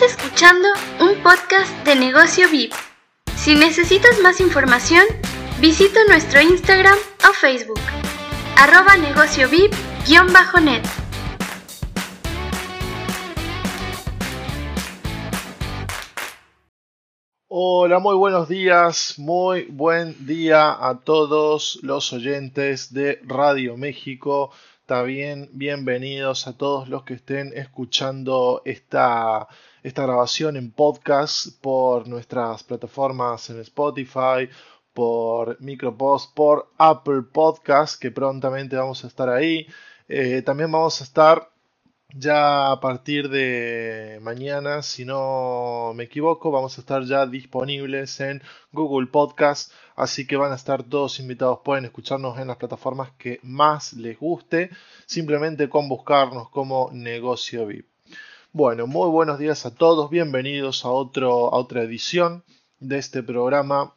Estás escuchando un podcast de negocio VIP. Si necesitas más información, visita nuestro Instagram o Facebook, arroba negocio VIP-net. Hola, muy buenos días, muy buen día a todos los oyentes de Radio México. También bienvenidos a todos los que estén escuchando esta, esta grabación en podcast por nuestras plataformas en Spotify, por Micropost, por Apple Podcast, que prontamente vamos a estar ahí. Eh, también vamos a estar ya a partir de mañana, si no me equivoco, vamos a estar ya disponibles en Google Podcast, así que van a estar todos invitados, pueden escucharnos en las plataformas que más les guste, simplemente con buscarnos como negocio VIP. Bueno, muy buenos días a todos, bienvenidos a, otro, a otra edición de este programa.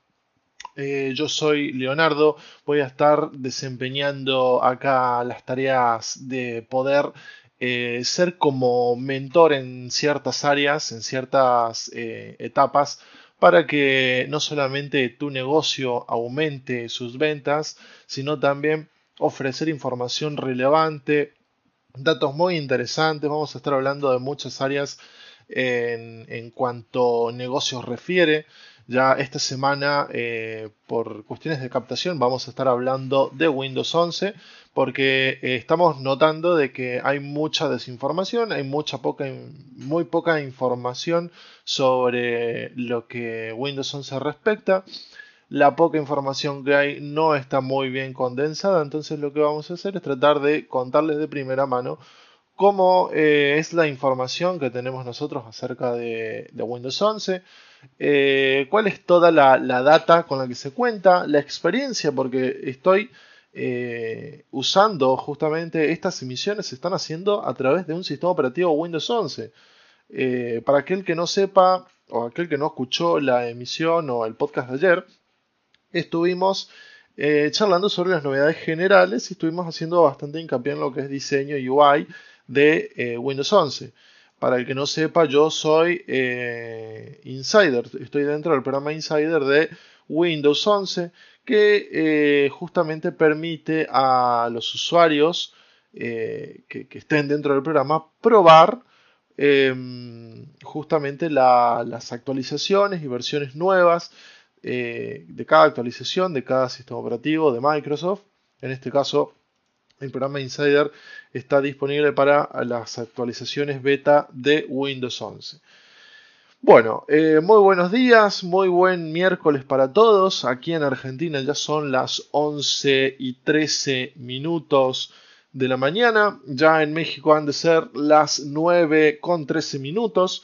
Eh, yo soy Leonardo, voy a estar desempeñando acá las tareas de poder eh, ser como mentor en ciertas áreas, en ciertas eh, etapas, para que no solamente tu negocio aumente sus ventas, sino también ofrecer información relevante, datos muy interesantes. Vamos a estar hablando de muchas áreas en, en cuanto negocios refiere. Ya esta semana, eh, por cuestiones de captación, vamos a estar hablando de Windows 11 porque eh, estamos notando de que hay mucha desinformación, hay mucha poca, muy poca información sobre lo que Windows 11 respecta. La poca información que hay no está muy bien condensada, entonces lo que vamos a hacer es tratar de contarles de primera mano cómo eh, es la información que tenemos nosotros acerca de, Windows 11, eh, cuál es toda la, data con la que se cuenta, la experiencia, porque estoy eh, usando justamente estas emisiones se están haciendo a través de un sistema operativo Windows 11. Eh, para aquel que no sepa o aquel que no escuchó la emisión o el podcast de ayer, estuvimos eh, charlando sobre las novedades generales y estuvimos haciendo bastante hincapié en lo que es diseño UI de Windows 11. Para el que no sepa, yo soy insider, estoy dentro del programa insider de Windows 11 que eh, justamente permite a los usuarios eh, que, estén dentro del programa probar em, justamente las actualizaciones y versiones nuevas eh, de cada actualización de cada sistema operativo de Microsoft. En este caso, el programa Insider está disponible para las actualizaciones beta de Windows 11. Bueno, eh, muy buenos días, muy buen miércoles para todos. Aquí en Argentina ya son las 11 y 13 minutos de la mañana. Ya en México han de ser las 9 con 13 minutos.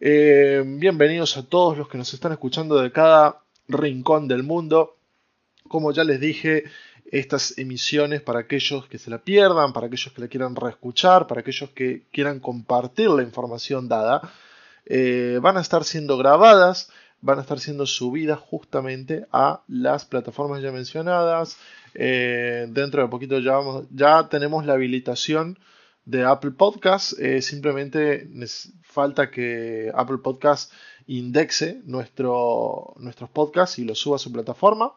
Eh, bienvenidos a todos los que nos están escuchando de cada rincón del mundo. Como ya les dije, estas emisiones para aquellos que se la pierdan, para aquellos que la quieran reescuchar, para aquellos que quieran compartir la información dada eh, van a estar siendo grabadas, van a estar siendo subidas justamente a las plataformas ya mencionadas. Eh, dentro de poquito ya, ya tenemos la habilitación de Apple Podcast. Eh, simplemente falta que Apple Podcast indexe nuestro, nuestros podcasts y los suba a su plataforma.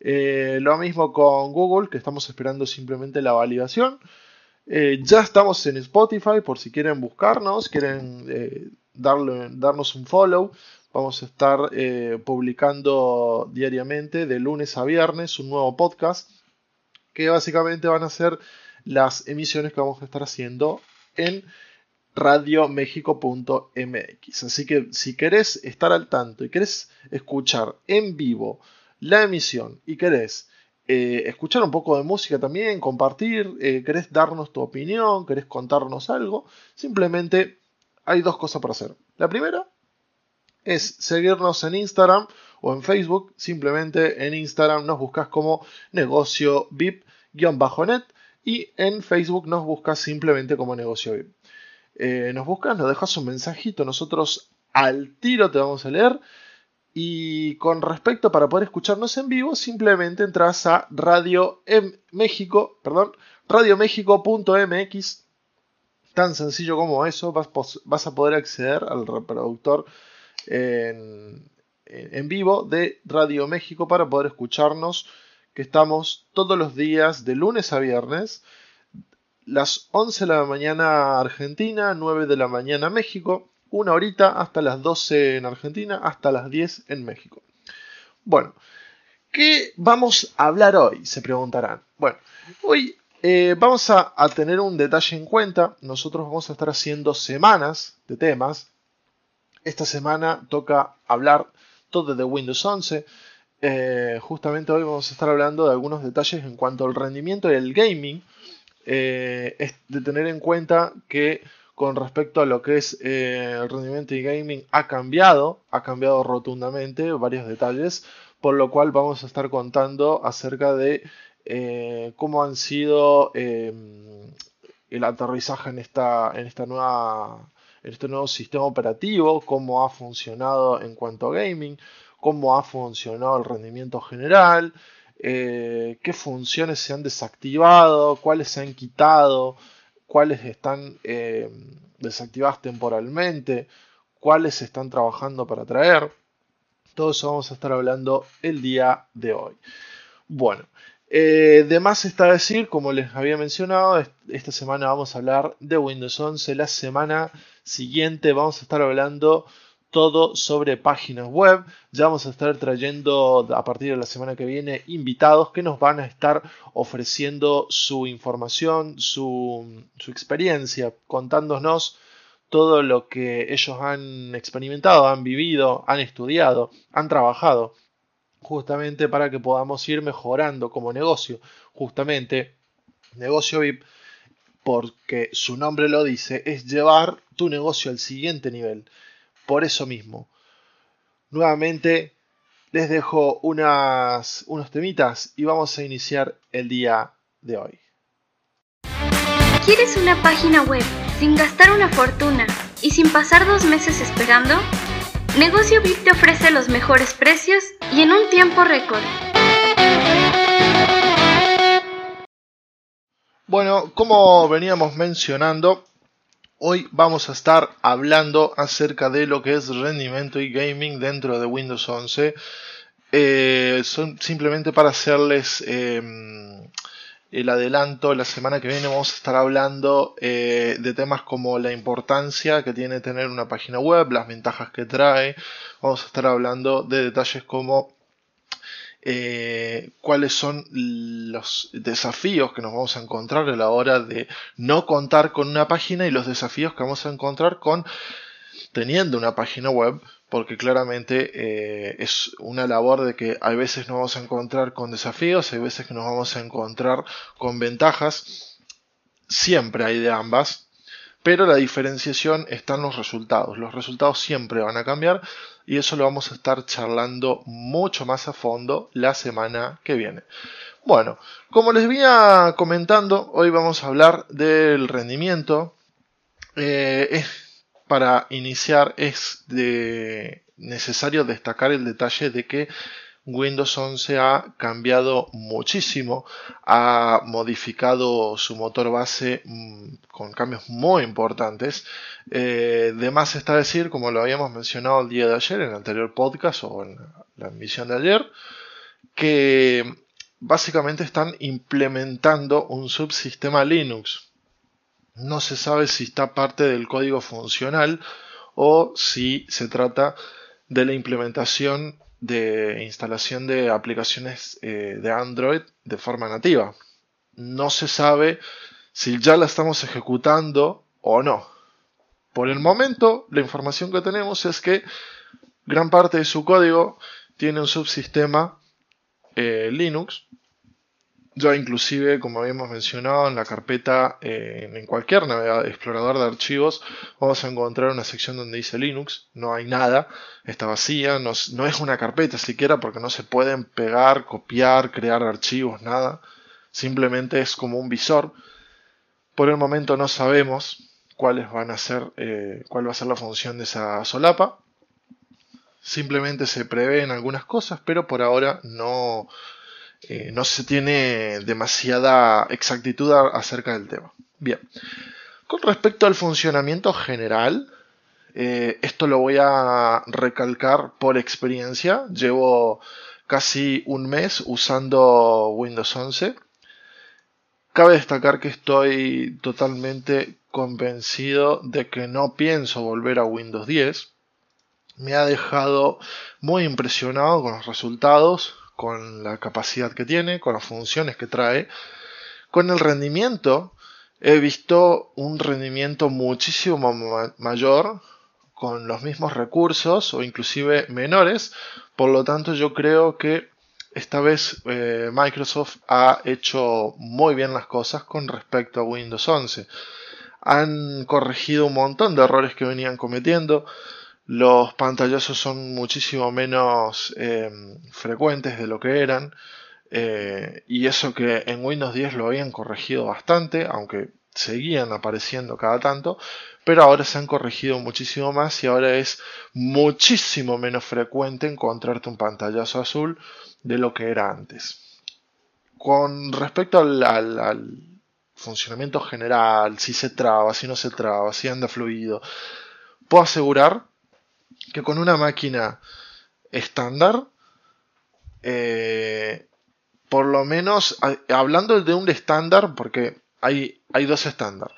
lo mismo con Google, que estamos esperando simplemente la validación. ya estamos en Spotify por si quieren buscarnos, quieren darle, darnos un follow. Vamos a estar eh, publicando diariamente de lunes a viernes un nuevo podcast que básicamente van a ser las emisiones que vamos a estar haciendo en radiomexico.mx. Así que si querés estar al tanto y querés escuchar en vivo la emisión y querés eh, escuchar un poco de música también, compartir, eh, querés darnos tu opinión, querés contarnos algo, simplemente hay dos cosas para hacer. La primera es seguirnos en Instagram o en Facebook. Simplemente en Instagram nos buscas como negocio VIP-net y en Facebook nos buscas simplemente como negocio VIP. Eh, nos buscas, nos dejas un mensajito, nosotros al tiro te vamos a leer. Y con respecto para poder escucharnos en vivo, simplemente entras a Radio México, perdón, radiomexico.mx Tan sencillo como eso, vas, a poder acceder al reproductor en, en vivo de Radio México para poder escucharnos, que estamos todos los días de lunes a viernes, las 11 de la mañana Argentina, 9 de la mañana México, una horita hasta las 12 en Argentina, hasta las 10 en México. Bueno, ¿qué vamos a hablar hoy? Se preguntarán. Bueno, hoy eh, vamos a, tener un detalle en cuenta. Nosotros vamos a estar haciendo semanas de temas. Esta semana toca hablar todo de Windows 11. Eh, justamente hoy vamos a estar hablando de algunos detalles en cuanto al rendimiento y el gaming. Eh, es de tener en cuenta que con respecto a lo que es el rendimiento y gaming ha cambiado, ha cambiado rotundamente varios detalles, por lo cual vamos a estar contando acerca de eh, cómo han sido em, el aterrizaje en esta, en esta nueva en este nuevo sistema operativo, cómo ha funcionado en cuanto a gaming, cómo ha funcionado el rendimiento general, eh, qué funciones se han desactivado, cuáles se han quitado, cuáles están em, desactivadas temporalmente, cuáles están trabajando para traer. Todo eso vamos a estar hablando el día de hoy. Bueno, eh, de más está decir, como les había mencionado, esta semana vamos a hablar de Windows 11. La semana siguiente vamos a estar hablando todo sobre páginas web. Ya vamos a estar trayendo a partir de la semana que viene invitados que nos van a estar ofreciendo su información, su, experiencia, contándonos todo lo que ellos han experimentado, han vivido, han estudiado, han trabajado justamente para que podamos ir mejorando como negocio. Justamente, negocio VIP, porque su nombre lo dice, es llevar tu negocio al siguiente nivel. Por eso mismo, nuevamente les dejo unas, unos temitas y vamos a iniciar el día de hoy. ¿Quieres una página web sin gastar una fortuna y sin pasar dos meses esperando? Negocio VIP te ofrece los mejores precios y en un tiempo récord. Bueno, como veníamos mencionando, hoy vamos a estar hablando acerca de lo que es rendimiento y gaming dentro de Windows 11. Eh, son simplemente para hacerles em, el adelanto, la semana que viene vamos a estar hablando eh, de temas como la importancia que tiene tener una página web, las ventajas que trae, vamos a estar hablando de detalles como eh, cuáles son los desafíos que nos vamos a encontrar a la hora de no contar con una página y los desafíos que vamos a encontrar con teniendo una página web porque claramente eh, es una labor de que hay veces nos vamos a encontrar con desafíos, hay veces que nos vamos a encontrar con ventajas, siempre hay de ambas, pero la diferenciación está en los resultados, los resultados siempre van a cambiar y eso lo vamos a estar charlando mucho más a fondo la semana que viene. Bueno, como les venía comentando, hoy vamos a hablar del rendimiento. Eh, para iniciar es necesario destacar el detalle de que Windows 11 ha cambiado muchísimo, ha modificado su motor base mm, con cambios muy importantes. Eh, de más está decir, como lo habíamos mencionado el día de ayer en el anterior podcast o en la emisión de ayer, que básicamente están implementando un subsistema Linux no se sabe si está parte del código funcional o si se trata de la implementación de instalación de aplicaciones eh, de Android de forma nativa. No se sabe si ya la estamos ejecutando o no. Por el momento, la información que tenemos es que gran parte de su código tiene un subsistema eh, Linux ya inclusive, como habíamos mencionado, en la carpeta, eh, en cualquier navegador, explorador de archivos, vamos a encontrar una sección donde dice Linux, no hay nada, está vacía, no, no es una carpeta siquiera porque no se pueden pegar, copiar, crear archivos, nada, simplemente es como un visor. Por el momento no sabemos cuáles van a ser, eh, cuál va a ser la función de esa solapa. Simplemente se prevén algunas cosas, pero por ahora no, eh, no se tiene demasiada exactitud acerca del tema. Bien, Con respecto al funcionamiento general, eh, esto lo voy a recalcar por experiencia. Llevo casi un mes usando Windows 11. Cabe destacar que estoy totalmente convencido de que no pienso volver a Windows 10. Me ha dejado muy impresionado con los resultados, con la capacidad que tiene, con las funciones que trae, con el rendimiento. He visto un rendimiento muchísimo mayor con los mismos recursos o inclusive menores. Por lo tanto, yo creo que esta vez eh, Microsoft ha hecho muy bien las cosas con respecto a Windows 11. Han corregido un montón de errores que venían cometiendo. Los pantallazos son muchísimo menos em, frecuentes de lo que eran. Eh, y eso que en Windows 10 lo habían corregido bastante, aunque seguían apareciendo cada tanto, pero ahora se han corregido muchísimo más y ahora es muchísimo menos frecuente encontrarte un pantallazo azul de lo que era antes. Con respecto al, funcionamiento general, si se traba, si no se traba, si anda fluido, puedo asegurar que con una máquina estándar, eh, por lo menos, hablando de un estándar, porque hay, hay dos estándares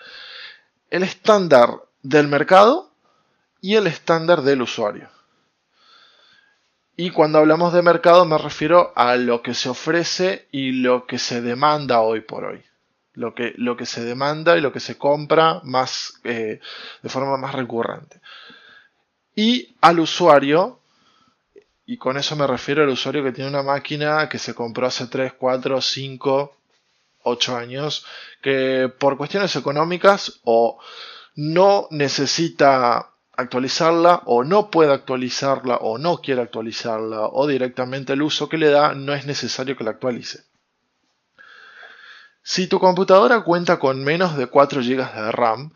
el estándar del mercado y el estándar del usuario. Y cuando hablamos de mercado me refiero a lo que se ofrece y lo que se demanda hoy por hoy. Lo que, lo que se demanda y lo que se compra más, eh, de forma más recurrente. Y al usuario, y con eso me refiero al usuario que tiene una máquina que se compró hace 3, 4, 5, 8 años, que por cuestiones económicas o no necesita actualizarla o no puede actualizarla o no quiere actualizarla o directamente el uso que le da no es necesario que la actualice. Si tu computadora cuenta con menos de 4 GB de RAM,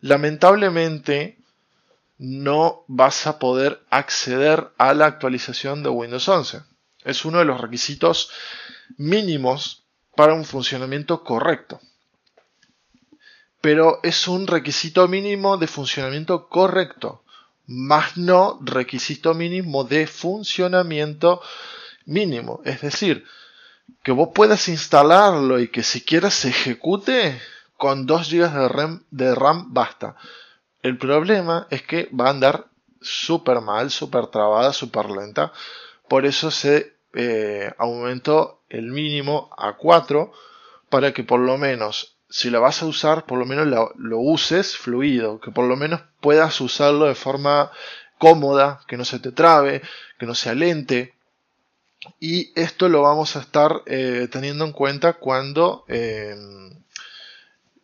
lamentablemente no vas a poder acceder a la actualización de Windows 11. Es uno de los requisitos mínimos para un funcionamiento correcto. Pero es un requisito mínimo de funcionamiento correcto, más no requisito mínimo de funcionamiento mínimo. Es decir, que vos puedas instalarlo y que siquiera se ejecute con 2 GB de RAM, de RAM basta. El problema es que va a andar súper mal, súper trabada, súper lenta. Por eso se eh, aumentó el mínimo a 4 para que por lo menos si la vas a usar por lo menos lo, uses fluido que por lo menos puedas usarlo de forma cómoda que no se te trabe que no sea lente y esto lo vamos a estar eh, teniendo en cuenta cuando em,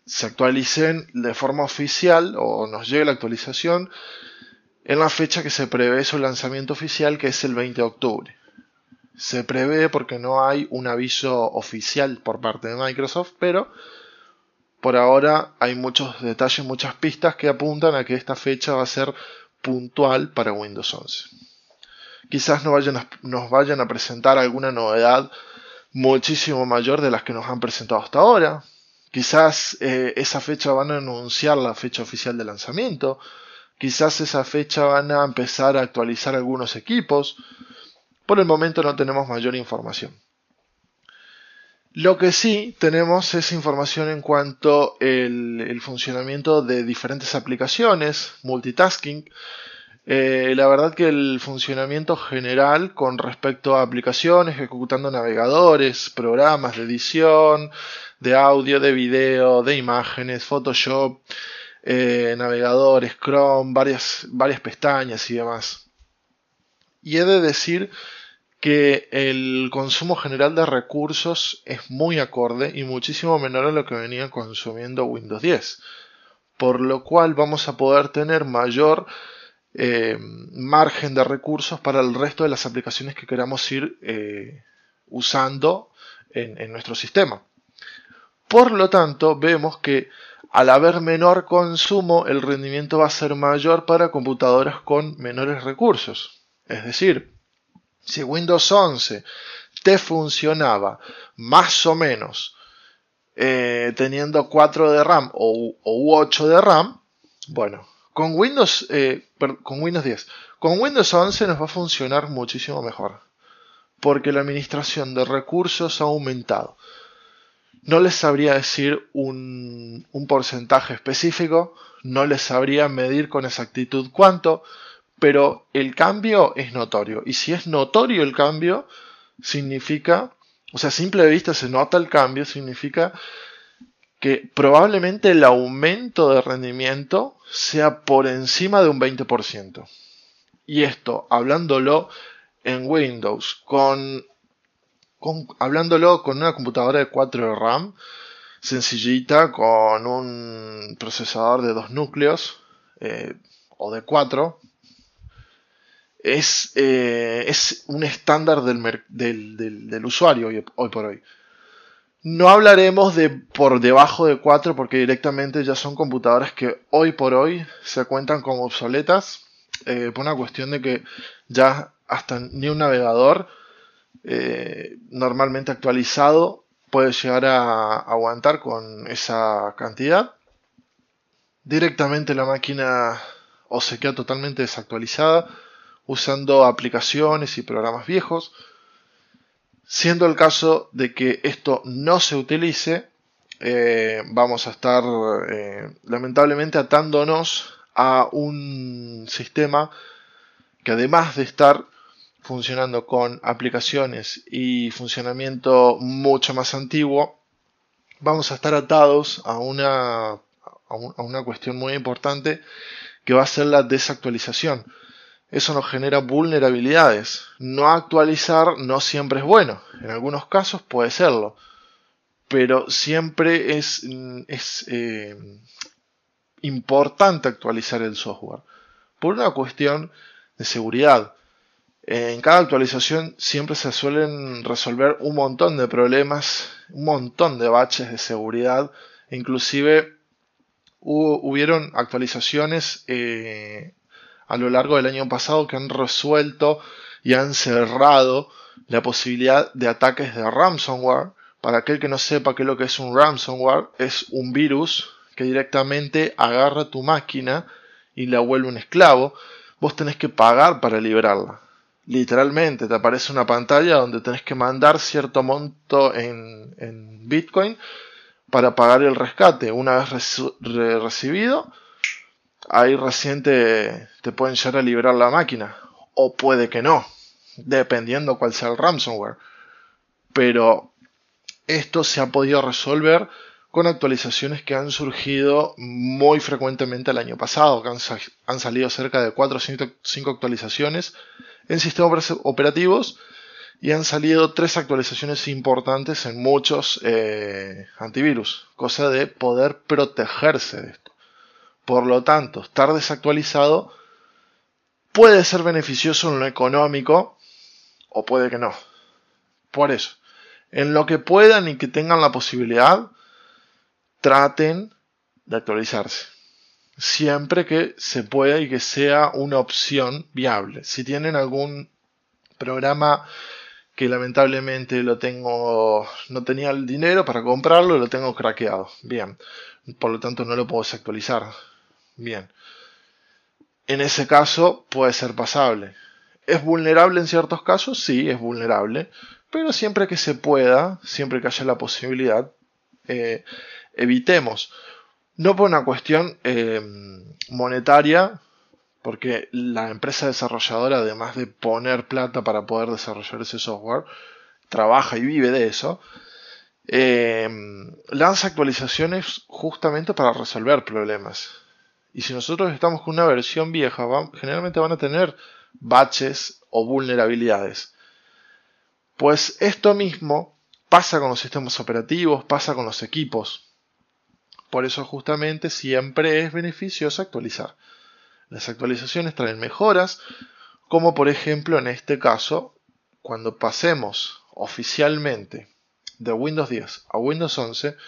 se actualicen de forma oficial o nos llegue la actualización en la fecha que se prevé su lanzamiento oficial que es el 20 de octubre se prevé porque no hay un aviso oficial por parte de Microsoft, pero por ahora hay muchos detalles, muchas pistas que apuntan a que esta fecha va a ser puntual para Windows 11. Quizás nos vayan a, nos vayan a presentar alguna novedad muchísimo mayor de las que nos han presentado hasta ahora. Quizás eh, esa fecha van a anunciar la fecha oficial de lanzamiento. Quizás esa fecha van a empezar a actualizar algunos equipos. Por el momento no tenemos mayor información. Lo que sí tenemos es información en cuanto al funcionamiento de diferentes aplicaciones, multitasking. Eh, la verdad que el funcionamiento general con respecto a aplicaciones, ejecutando navegadores, programas de edición, de audio, de video, de imágenes, Photoshop, eh, navegadores, Chrome, varias, varias pestañas y demás. Y he de decir que el consumo general de recursos es muy acorde y muchísimo menor a lo que venía consumiendo Windows 10. Por lo cual vamos a poder tener mayor eh, margen de recursos para el resto de las aplicaciones que queramos ir eh, usando en nuestro sistema. Por lo tanto, vemos que al haber menor consumo, el rendimiento va a ser mayor para computadoras con menores recursos. Es decir, si Windows 11 te funcionaba más o menos eh, teniendo 4 de RAM o, 8 de RAM, bueno, con Windows, eh, con Windows 10, con Windows 11 nos va a funcionar muchísimo mejor, porque la administración de recursos ha aumentado. No les sabría decir un, un porcentaje específico, no les sabría medir con exactitud cuánto, pero el cambio es notorio. Y si es notorio el cambio, significa, o sea, a simple vista se nota el cambio, significa que probablemente el aumento de rendimiento sea por encima de un 20%. Y esto, hablándolo en Windows, con, hablándolo con una computadora de 4 de RAM, sencillita, con un procesador de dos núcleos, eh, o de 4, es, eh, es un estándar del, del, usuario hoy, por hoy. No hablaremos de por debajo de 4 porque directamente ya son computadoras que hoy por hoy se cuentan como obsoletas eh, por una cuestión de que ya hasta ni un navegador eh, normalmente actualizado puede llegar a aguantar con esa cantidad. Directamente la máquina o se queda totalmente desactualizada usando aplicaciones y programas viejos. Siendo el caso de que esto no se utilice, eh, vamos a estar eh, lamentablemente atándonos a un sistema que además de estar funcionando con aplicaciones y funcionamiento mucho más antiguo, vamos a estar atados a una, a una cuestión muy importante que va a ser la desactualización eso nos genera vulnerabilidades. No actualizar no siempre es bueno. En algunos casos puede serlo. Pero siempre es, es eh, importante actualizar el software. Por una cuestión de seguridad. En cada actualización siempre se suelen resolver un montón de problemas, un montón de baches de seguridad. Inclusive hubieron actualizaciones eh, a lo largo del año pasado que han resuelto y han cerrado la posibilidad de ataques de ransomware. Para aquel que no sepa qué es lo que es un ransomware, es un virus que directamente agarra tu máquina y la vuelve un esclavo. Vos tenés que pagar para liberarla. Literalmente te aparece una pantalla donde tenés que mandar cierto monto en, Bitcoin para pagar el rescate. Una vez recibido, ahí recién te, pueden llegar a liberar la máquina. O puede que no, dependiendo cuál sea el ransomware. Pero esto se ha podido resolver con actualizaciones que han surgido muy frecuentemente el año pasado, que han, salido cerca de 4 o 5 actualizaciones en sistemas operativos y han salido tres actualizaciones importantes en muchos eh, antivirus, cosa de poder protegerse de esto. Por lo tanto, estar desactualizado puede ser beneficioso en lo económico o puede que no. Por eso, en lo que puedan y que tengan la posibilidad, traten de actualizarse. Siempre que se pueda y que sea una opción viable. Si tienen algún programa que lamentablemente lo tengo, no tenía el dinero para comprarlo, lo tengo craqueado. Bien, por lo tanto no lo puedo desactualizar. Bien. En ese caso puede ser pasable. ¿Es vulnerable en ciertos casos? Sí, es vulnerable. Pero siempre que se pueda, siempre que haya la posibilidad, eh, evitemos. No por una cuestión eh, monetaria, porque la empresa desarrolladora, además de poner plata para poder desarrollar ese software, trabaja y vive de eso, eh, lanza actualizaciones justamente para resolver problemas. Y si nosotros estamos con una versión vieja, generalmente van a tener baches o vulnerabilidades. Pues esto mismo pasa con los sistemas operativos, pasa con los equipos. Por eso justamente siempre es beneficioso actualizar. Las actualizaciones traen mejoras, como por ejemplo en este caso, cuando pasemos oficialmente de Windows 10 a Windows 11,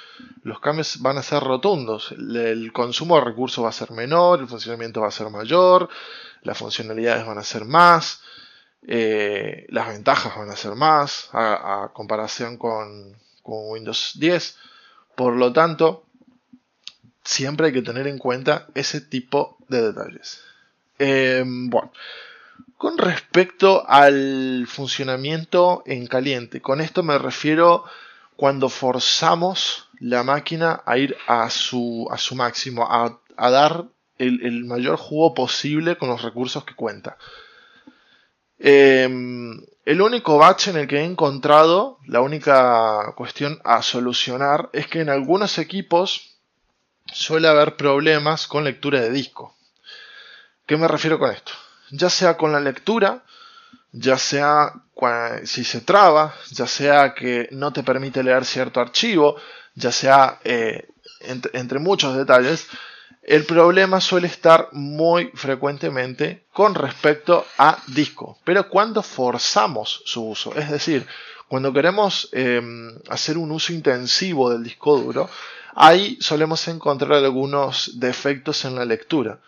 los cambios van a ser rotundos. El consumo de recursos va a ser menor, el funcionamiento va a ser mayor, las funcionalidades van a ser más, eh, las ventajas van a ser más a, comparación con, Windows 10. Por lo tanto, siempre hay que tener en cuenta ese tipo de detalles. Em, bueno, con respecto al funcionamiento en caliente, con esto me refiero cuando forzamos la máquina a ir a su, a su máximo, a, dar el, mayor jugo posible con los recursos que cuenta. Em, el único bache en el que he encontrado, la única cuestión a solucionar, es que en algunos equipos suele haber problemas con lectura de disco. ¿Qué me refiero con esto? Ya sea con la lectura, ya sea si se traba, ya sea que no te permite leer cierto archivo, ya sea eh, entre, muchos detalles, el problema suele estar muy frecuentemente con respecto a disco, pero cuando forzamos su uso, es decir, cuando queremos em, hacer un uso intensivo del disco duro, ahí solemos encontrar algunos defectos en la lectura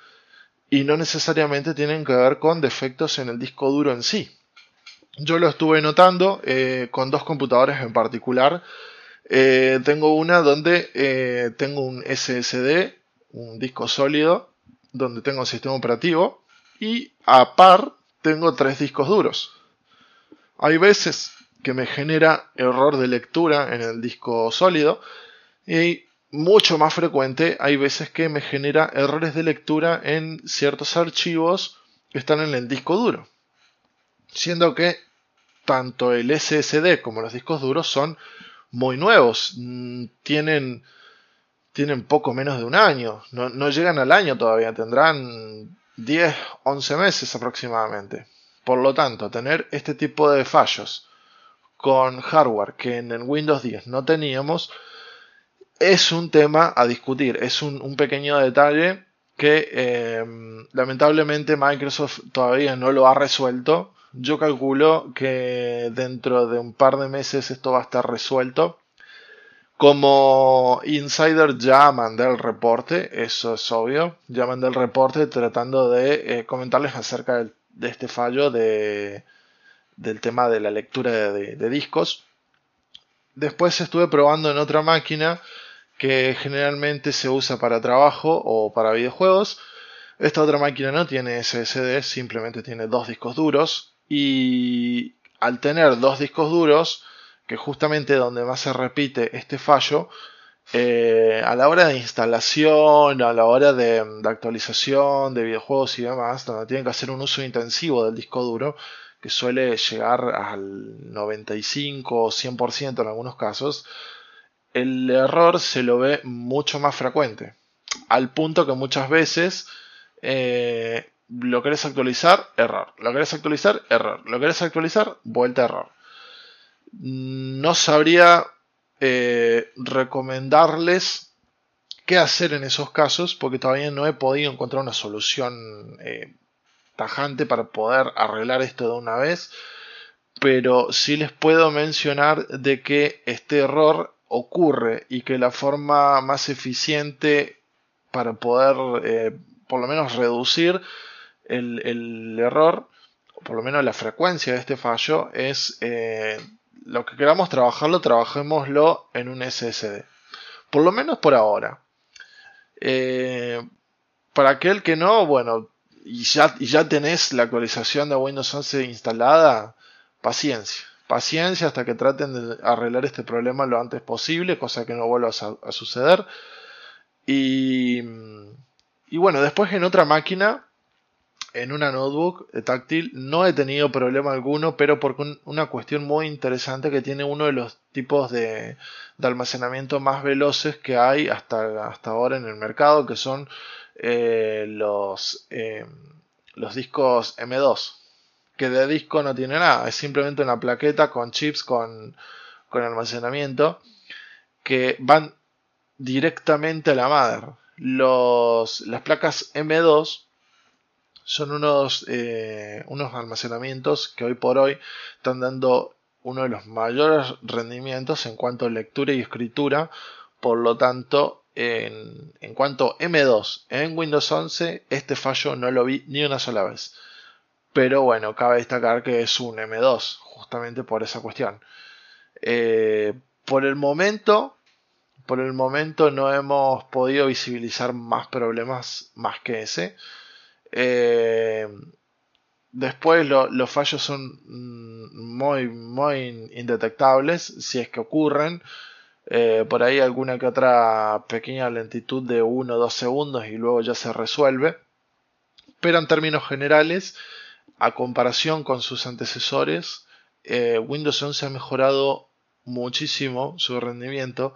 y no necesariamente tienen que ver con defectos en el disco duro en sí. Yo lo estuve notando eh, con dos computadores en particular. Eh, tengo una donde eh, tengo un SSD, un disco sólido, donde tengo un sistema operativo y a par tengo tres discos duros. Hay veces que me genera error de lectura en el disco sólido y mucho más frecuente hay veces que me genera errores de lectura en ciertos archivos que están en el disco duro. Siendo que tanto el SSD como los discos duros son muy nuevos. Mm, tienen, tienen poco menos de un año. No, no llegan al año todavía. Tendrán 10, 11 meses aproximadamente. Por lo tanto, tener este tipo de fallos con hardware que en el Windows 10 no teníamos es un tema a discutir, es un, pequeño detalle que em, lamentablemente Microsoft todavía no lo ha resuelto. Yo calculo que dentro de un par de meses esto va a estar resuelto. Como insider ya mandé el reporte, eso es obvio, ya mandé el reporte tratando de eh, comentarles acerca de este fallo de, del tema de la lectura de discos. Después estuve probando en otra máquina que generalmente se usa para trabajo o para videojuegos. Esta otra máquina no tiene SSD, simplemente tiene dos discos duros y al tener dos discos duros, que justamente donde más se repite este fallo, eh, a la hora de instalación, a la hora de, de, actualización de videojuegos y demás, donde tienen que hacer un uso intensivo del disco duro, que suele llegar al 95 o 100% en algunos casos, el error se lo ve mucho más frecuente. Al punto que muchas veces eh, lo querés actualizar, error. Lo querés actualizar, error. Lo querés actualizar, vuelta error. No sabría eh, recomendarles qué hacer en esos casos porque todavía no he podido encontrar una solución eh, tajante para poder arreglar esto de una vez. Pero sí les puedo mencionar de que este error ocurre y que la forma más eficiente para poder eh, por lo menos reducir el, error, o por lo menos la frecuencia de este fallo, es eh, lo que queramos trabajarlo, trabajémoslo en un SSD. Por lo menos por ahora. Eh, para aquel que no, bueno, y ya, y ya tenés la actualización de Windows 11 instalada, paciencia paciencia hasta que traten de arreglar este problema lo antes posible, cosa que no vuelva a, suceder. Y, y, bueno, después en otra máquina, en una notebook táctil, no he tenido problema alguno, pero por una cuestión muy interesante que tiene uno de los tipos de, almacenamiento más veloces que hay hasta, hasta ahora en el mercado, que son eh, los, eh, los discos M2 que de disco no tiene nada, es simplemente una plaqueta con chips con, almacenamiento que van directamente a la madre. Los, las placas M2 son unos, eh, unos almacenamientos que hoy por hoy están dando uno de los mayores rendimientos en cuanto a lectura y escritura. Por lo tanto, en, en cuanto M2 en Windows 11, este fallo no lo vi ni una sola vez. Pero bueno, cabe destacar que es un M2, justamente por esa cuestión. Eh, por el momento, por el momento no hemos podido visibilizar más problemas más que ese. Eh, después los fallos son mm, muy, muy indetectables si es que ocurren. Eh, por ahí alguna que otra pequeña lentitud de 1 o 2 segundos y luego ya se resuelve. Pero en términos generales, a comparación con sus antecesores, eh, Windows 11 ha mejorado muchísimo su rendimiento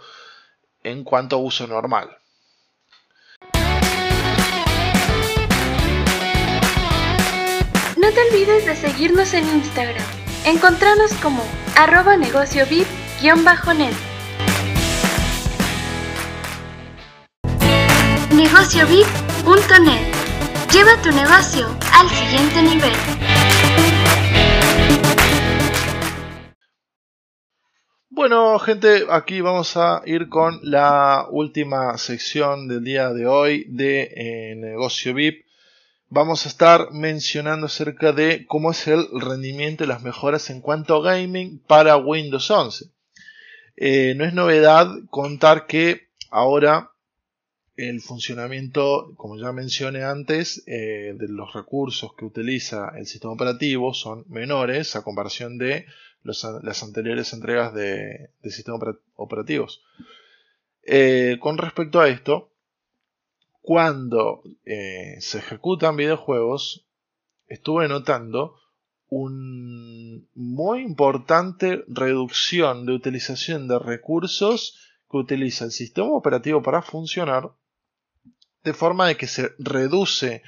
en cuanto a uso normal. No te olvides de seguirnos en Instagram. Encontranos como arroba negocio net Negociovip.net Lleva tu negocio al siguiente nivel. Bueno, gente, aquí vamos a ir con la última sección del día de hoy de eh, Negocio VIP. Vamos a estar mencionando acerca de cómo es el rendimiento y las mejoras en cuanto a gaming para Windows 11. Eh, no es novedad contar que ahora el funcionamiento, como ya mencioné antes, eh, de los recursos que utiliza el sistema operativo son menores a comparación de las anteriores entregas de, sistemas operativos. Eh, con respecto a esto, cuando eh, se ejecutan videojuegos, estuve notando una muy importante reducción de utilización de recursos que utiliza el sistema operativo para funcionar, de forma de que se reduce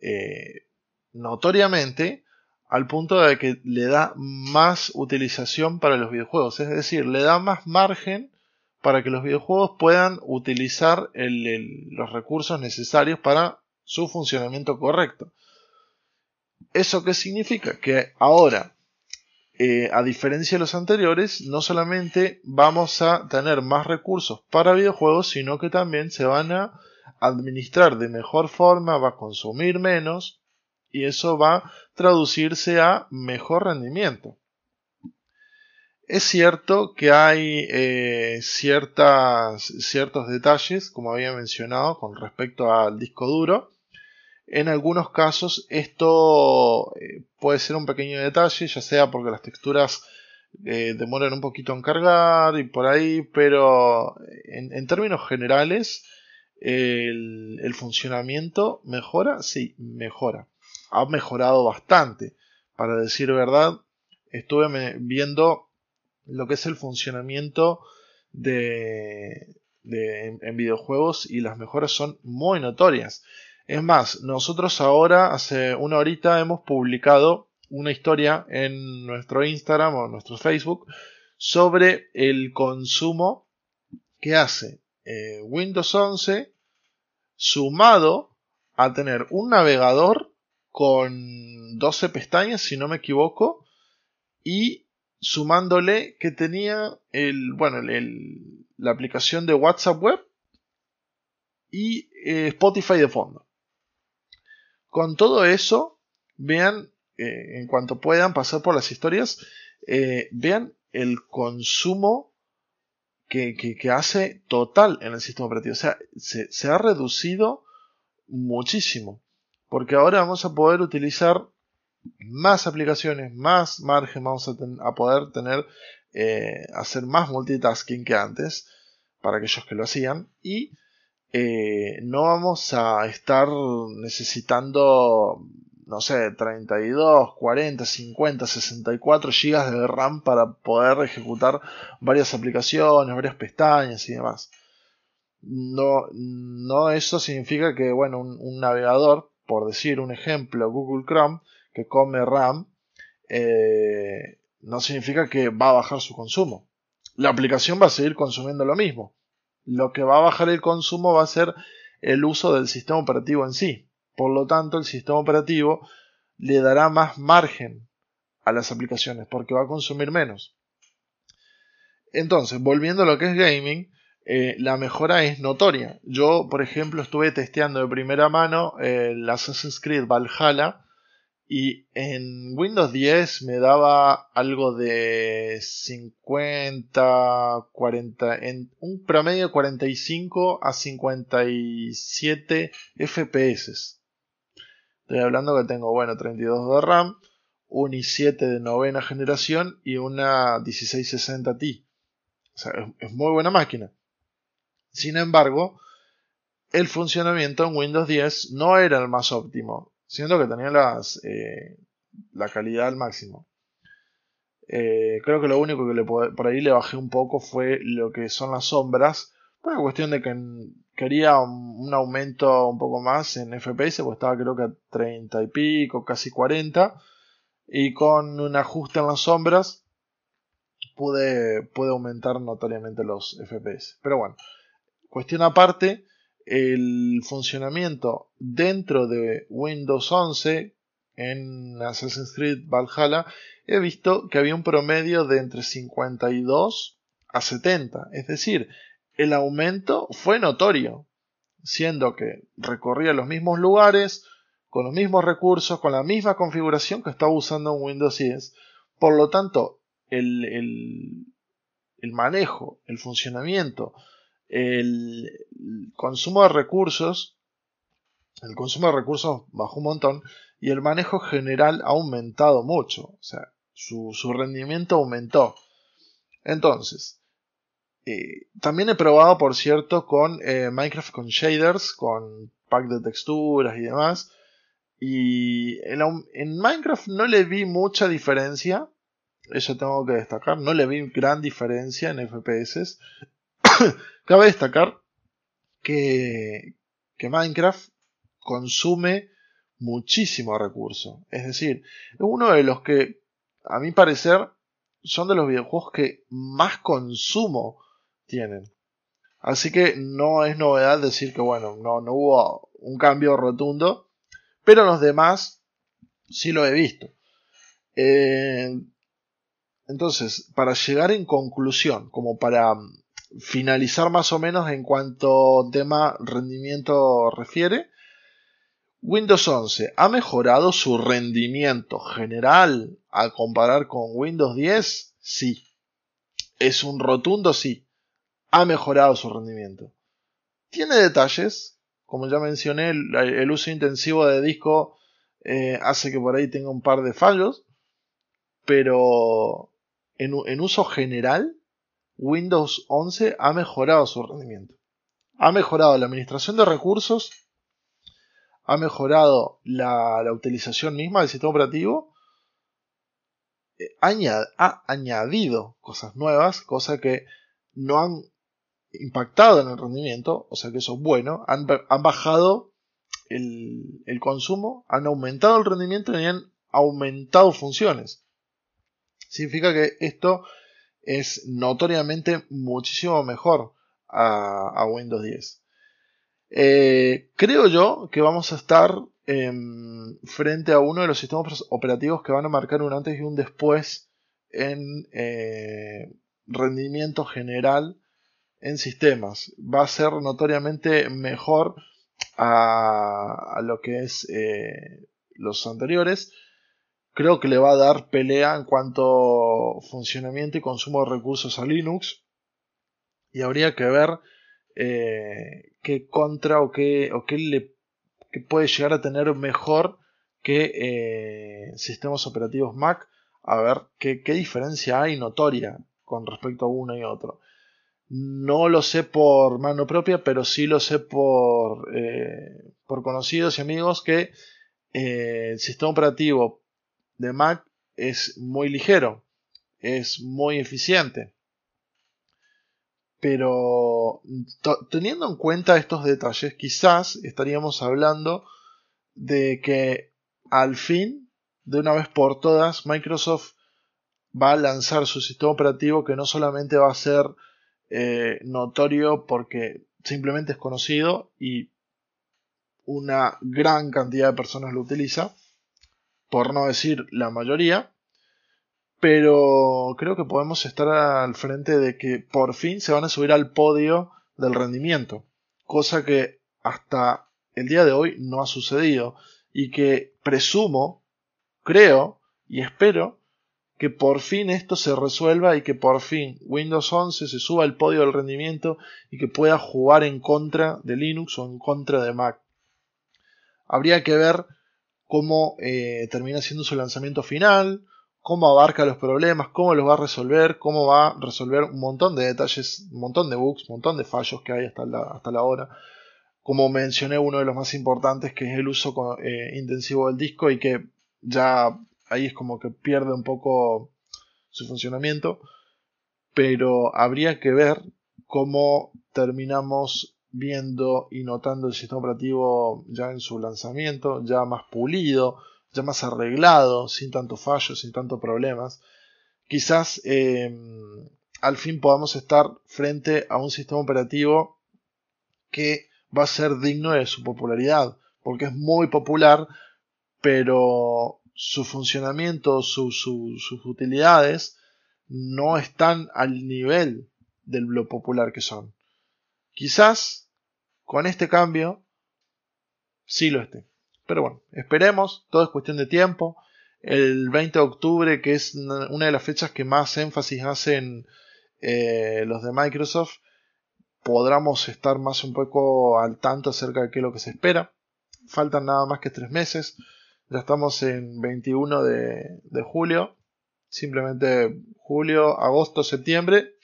eh, notoriamente al punto de que le da más utilización para los videojuegos, es decir, le da más margen para que los videojuegos puedan utilizar los recursos necesarios para su funcionamiento correcto. ¿Eso qué significa? Que ahora, eh, a diferencia de los anteriores, no solamente vamos a tener más recursos para videojuegos, sino que también se van a administrar de mejor forma, va a consumir menos y eso va a traducirse a mejor rendimiento. Es cierto que hay eh, ciertas, ciertos detalles, como había mencionado, con respecto al disco duro. En algunos casos esto eh, puede ser un pequeño detalle, ya sea porque las texturas eh, demoran un poquito en cargar y por ahí, pero en, términos generales el, funcionamiento mejora, sí, mejora ha mejorado bastante. Para decir verdad, estuve viendo lo que es el funcionamiento de, en, videojuegos y las mejoras son muy notorias. Es más, nosotros ahora, hace una horita, hemos publicado una historia en nuestro Instagram o nuestro Facebook sobre el consumo que hace eh, Windows 11 sumado a tener un navegador con 12 pestañas, si no me equivoco, y sumándole que tenía el, bueno, la aplicación de WhatsApp web y eh, Spotify de fondo. Con todo eso, vean, eh, en cuanto puedan pasar por las historias, vean el consumo que, hace total en el sistema operativo. O sea, se ha reducido muchísimo porque ahora vamos a poder utilizar más aplicaciones, más margen, vamos a, poder tener, eh, hacer más multitasking que antes, para aquellos que lo hacían, y eh, no vamos a estar necesitando, no sé, 32, 40, 50, 64 GB de RAM para poder ejecutar varias aplicaciones, varias pestañas y demás. No, no eso significa que, bueno, un navegador por decir un ejemplo, Google Chrome, que come RAM, eh, no significa que va a bajar su consumo. La aplicación va a seguir consumiendo lo mismo. Lo que va a bajar el consumo va a ser el uso del sistema operativo en sí. Por lo tanto, el sistema operativo le dará más margen a las aplicaciones porque va a consumir menos. Entonces, volviendo a lo que es gaming, eh, la mejora es notoria. Yo, por ejemplo, estuve testeando de primera mano el Assassin's Creed Valhalla Y en Windows 10 me daba algo de 50, 40, en un promedio de 45 a 57 FPS. Estoy hablando que tengo, bueno, 32 de RAM, un i7 de novena generación y una 1660 Ti. O sea, es, muy buena máquina. Sin embargo, el funcionamiento en Windows 10 no era el más óptimo. Siendo que tenía las, eh, la calidad al máximo. Eh, creo que lo único que le por ahí le bajé un poco fue lo que son las sombras. Por una cuestión de que quería un, aumento un poco más en FPS, pues estaba creo que a 30 y pico, casi 40. Y con un ajuste en las sombras pude, pude aumentar notoriamente los FPS. Pero bueno, cuestión aparte, el funcionamiento dentro de Windows 11 en Assassin's Creed Valhalla he visto que había un promedio de entre 52 a 70. Es decir, el aumento fue notorio, siendo que recorría los mismos lugares, con los mismos recursos, con la misma configuración que estaba usando en Windows 10. Por lo tanto, el, el, el manejo, el funcionamiento, el consumo de recursos, el consumo de recursos bajó un montón y el manejo general ha aumentado mucho, o sea, su, rendimiento aumentó. Entonces, eh, también he probado, por cierto, con eh, Minecraft con shaders, con pack de texturas y demás. Y en Minecraft no le vi mucha diferencia, eso tengo que destacar, no le vi gran diferencia en FPS. Cabe destacar que, Minecraft consume muchísimo recurso. Es decir, es uno de los que, a mi parecer, son de los videojuegos que más consumo tienen. Así que no es novedad decir que, bueno, no, no hubo un cambio rotundo, pero los demás sí lo he visto. Eh, entonces, para llegar en conclusión, como para finalizar más o menos en cuanto tema rendimiento refiere. Windows 11 ha mejorado su rendimiento general al comparar con Windows 10? Sí. Es un rotundo sí. Ha mejorado su rendimiento. Tiene detalles, como ya mencioné, el, uso intensivo de disco eh, hace que por ahí tenga un par de fallos, pero en uso general Windows 11 ha mejorado su rendimiento. Ha mejorado la administración de recursos, ha mejorado la, utilización misma del sistema operativo, eh, ha añadido cosas nuevas, cosas que no han impactado en el rendimiento, o sea que eso es bueno, han, bajado el, consumo, han aumentado el rendimiento y han aumentado funciones. Significa que esto es notoriamente muchísimo mejor a, Windows 10. Eh, creo yo que vamos a estar em, frente a uno de los sistemas operativos que van a marcar un antes y un después en eh, rendimiento general en sistemas. Va a ser notoriamente mejor a, lo que es eh, los anteriores creo que le va a dar pelea en cuanto funcionamiento y consumo de recursos a Linux. Y habría que ver eh, qué contra o qué, o qué le puede llegar a tener mejor que eh, sistemas operativos Mac. A ver qué, diferencia hay notoria con respecto a uno y otro. No lo sé por mano propia, pero sí lo sé por, eh, por conocidos y amigos que el sistema operativo de Mac es muy ligero, es muy eficiente. Pero teniendo en cuenta estos detalles, quizás estaríamos hablando de que al fin, de una vez por todas, Microsoft va a lanzar su sistema operativo que no solamente va a ser eh, notorio porque simplemente es conocido y una gran cantidad de personas lo utiliza, por no decir la mayoría, pero creo que podemos estar al frente de que por fin se van a subir al podio del rendimiento, cosa que hasta el día de hoy no ha sucedido y que presumo creo y espero que por fin esto se resuelva y que por fin Windows 11 se suba al podio del rendimiento y que pueda jugar en contra de Linux o en contra de Mac. Habría que ver cómo eh, termina siendo su lanzamiento final, cómo abarca los problemas, cómo los va a resolver, cómo va a resolver un montón de detalles, un montón de bugs, un montón de fallos que hay hasta la, hasta la hora. Como mencioné, uno de los más importantes que es el uso eh, intensivo del disco y que ya ahí es como que pierde un poco su funcionamiento, pero habría que ver cómo terminamos viendo y notando el sistema operativo ya en su lanzamiento, ya más pulido, ya más arreglado, sin tanto fallo, sin tantos problemas. Quizás em, al fin podamos estar frente a un sistema operativo que va a ser digno de su popularidad, porque es muy popular, pero su funcionamiento, sus utilidades no están al nivel de lo popular que son. Quizás con este cambio sí lo esté. Pero bueno, esperemos, todo es cuestión de tiempo. El 20 de octubre, que es una de las fechas que más énfasis hacen eh, los de Microsoft, podremos estar más un poco al tanto acerca de qué es lo que se espera. Faltan nada más que tres meses. Ya estamos en 21 de, julio. Simplemente julio, agosto, septiembre,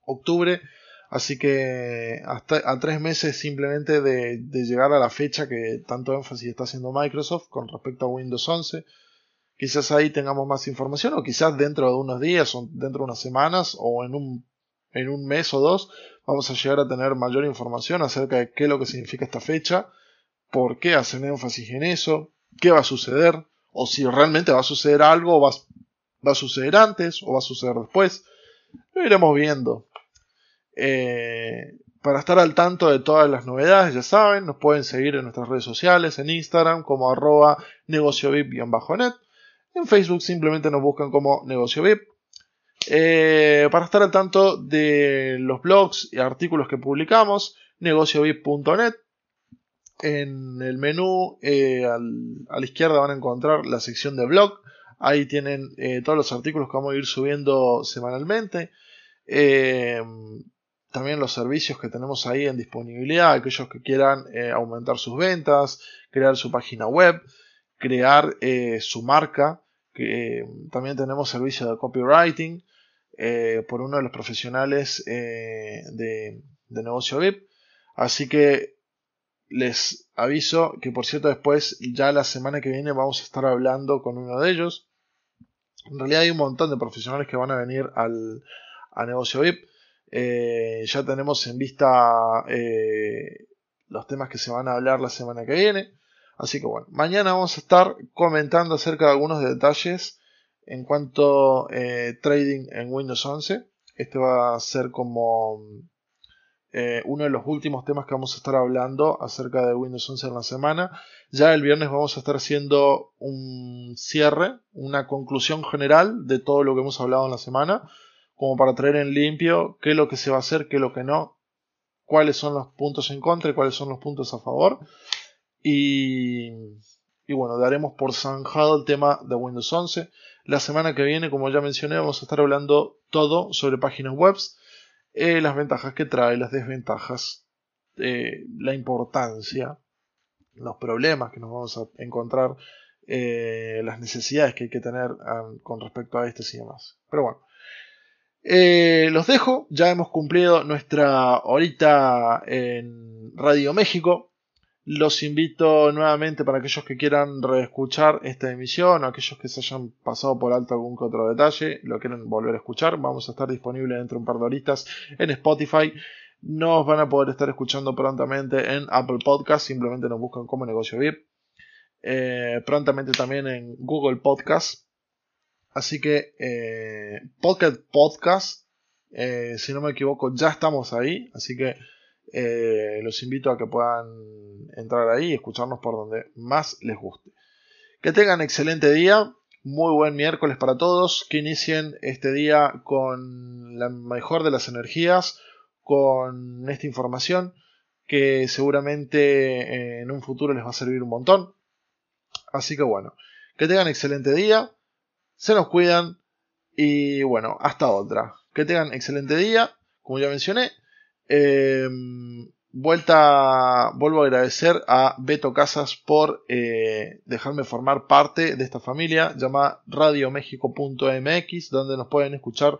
octubre. Así que hasta a tres meses simplemente de, llegar a la fecha que tanto énfasis está haciendo Microsoft con respecto a Windows 11. Quizás ahí tengamos más información o quizás dentro de unos días o dentro de unas semanas o en un, en un mes o dos vamos a llegar a tener mayor información acerca de qué es lo que significa esta fecha, por qué hacen énfasis en eso, qué va a suceder, o si realmente va a suceder algo, va, va a suceder antes o va a suceder después. Lo iremos viendo. Eh, para estar al tanto de todas las novedades, ya saben, nos pueden seguir en nuestras redes sociales, en Instagram como arroba negociovip-net. En Facebook simplemente nos buscan como negociovip. Eh, para estar al tanto de los blogs y artículos que publicamos, negociovip.net en el menú eh, a la izquierda van a encontrar la sección de blog. Ahí tienen eh, todos los artículos que vamos a ir subiendo semanalmente. Eh, también los servicios que tenemos ahí en disponibilidad. Aquellos que quieran aumentar sus ventas, crear su página web, crear su marca. Que, también tenemos servicio de copywriting por uno de los profesionales de, de negocio VIP. Así que les aviso que por cierto después ya la semana que viene vamos a estar hablando con uno de ellos. En realidad hay un montón de profesionales que van a venir al, a negocio VIP. Eh, ya tenemos en vista eh, los temas que se van a hablar la semana que viene. Así que bueno, mañana vamos a estar comentando acerca de algunos detalles en cuanto a eh, trading en Windows 11. Este va a ser como eh, uno de los últimos temas que vamos a estar hablando acerca de Windows 11 en la semana. Ya el viernes vamos a estar haciendo un cierre, una conclusión general de todo lo que hemos hablado en la semana, como para traer en limpio qué es lo que se va a hacer, qué es lo que no, cuáles son los puntos en contra y cuáles son los puntos a favor. Y, bueno, daremos por zanjado el tema de Windows 11. La semana que viene, como ya mencioné, vamos a estar hablando todo sobre páginas web eh, las ventajas que trae, las desventajas, eh, la importancia, los problemas que nos vamos a encontrar, eh, las necesidades que hay que tener con respecto a este y demás. Pero bueno, los dejo, ya hemos cumplido nuestra horita en Radio México. Los invito nuevamente para aquellos que quieran reescuchar esta emisión o aquellos que se hayan pasado por alto algún que otro detalle, lo quieren volver a escuchar. Vamos a estar disponibles dentro de un par de horitas en Spotify. Nos van a poder estar escuchando prontamente en Apple Podcast, simplemente nos buscan como negocio VIP. Eh, prontamente también en Google Podcast. Así que eh, Pocket Podcast, eh, si no me equivoco, ya estamos ahí. Así que eh, los invito a que puedan entrar ahí y escucharnos por donde más les guste. Que tengan excelente día, muy buen miércoles para todos, que inicien este día con la mejor de las energías, con esta información que seguramente en un futuro les va a servir un montón. Así que bueno, Que tengan excelente día, se nos cuidan y bueno, hasta otra. Que tengan excelente día, como ya mencioné. Em, vuelta, vuelvo a agradecer a Beto Casas por eh, dejarme formar parte de esta familia llamada radiomexico.mx, donde nos pueden escuchar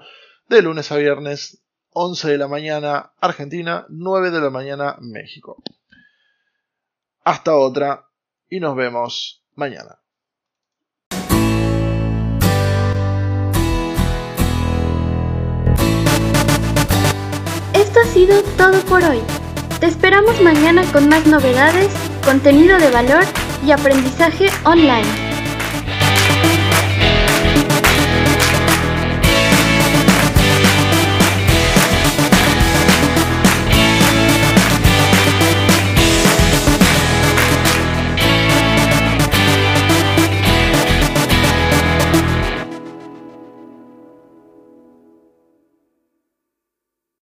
de lunes a viernes, 11 de la mañana Argentina, 9 de la mañana México. Hasta otra y nos vemos mañana. Todo por hoy. Te esperamos mañana con más novedades, contenido de valor y aprendizaje online.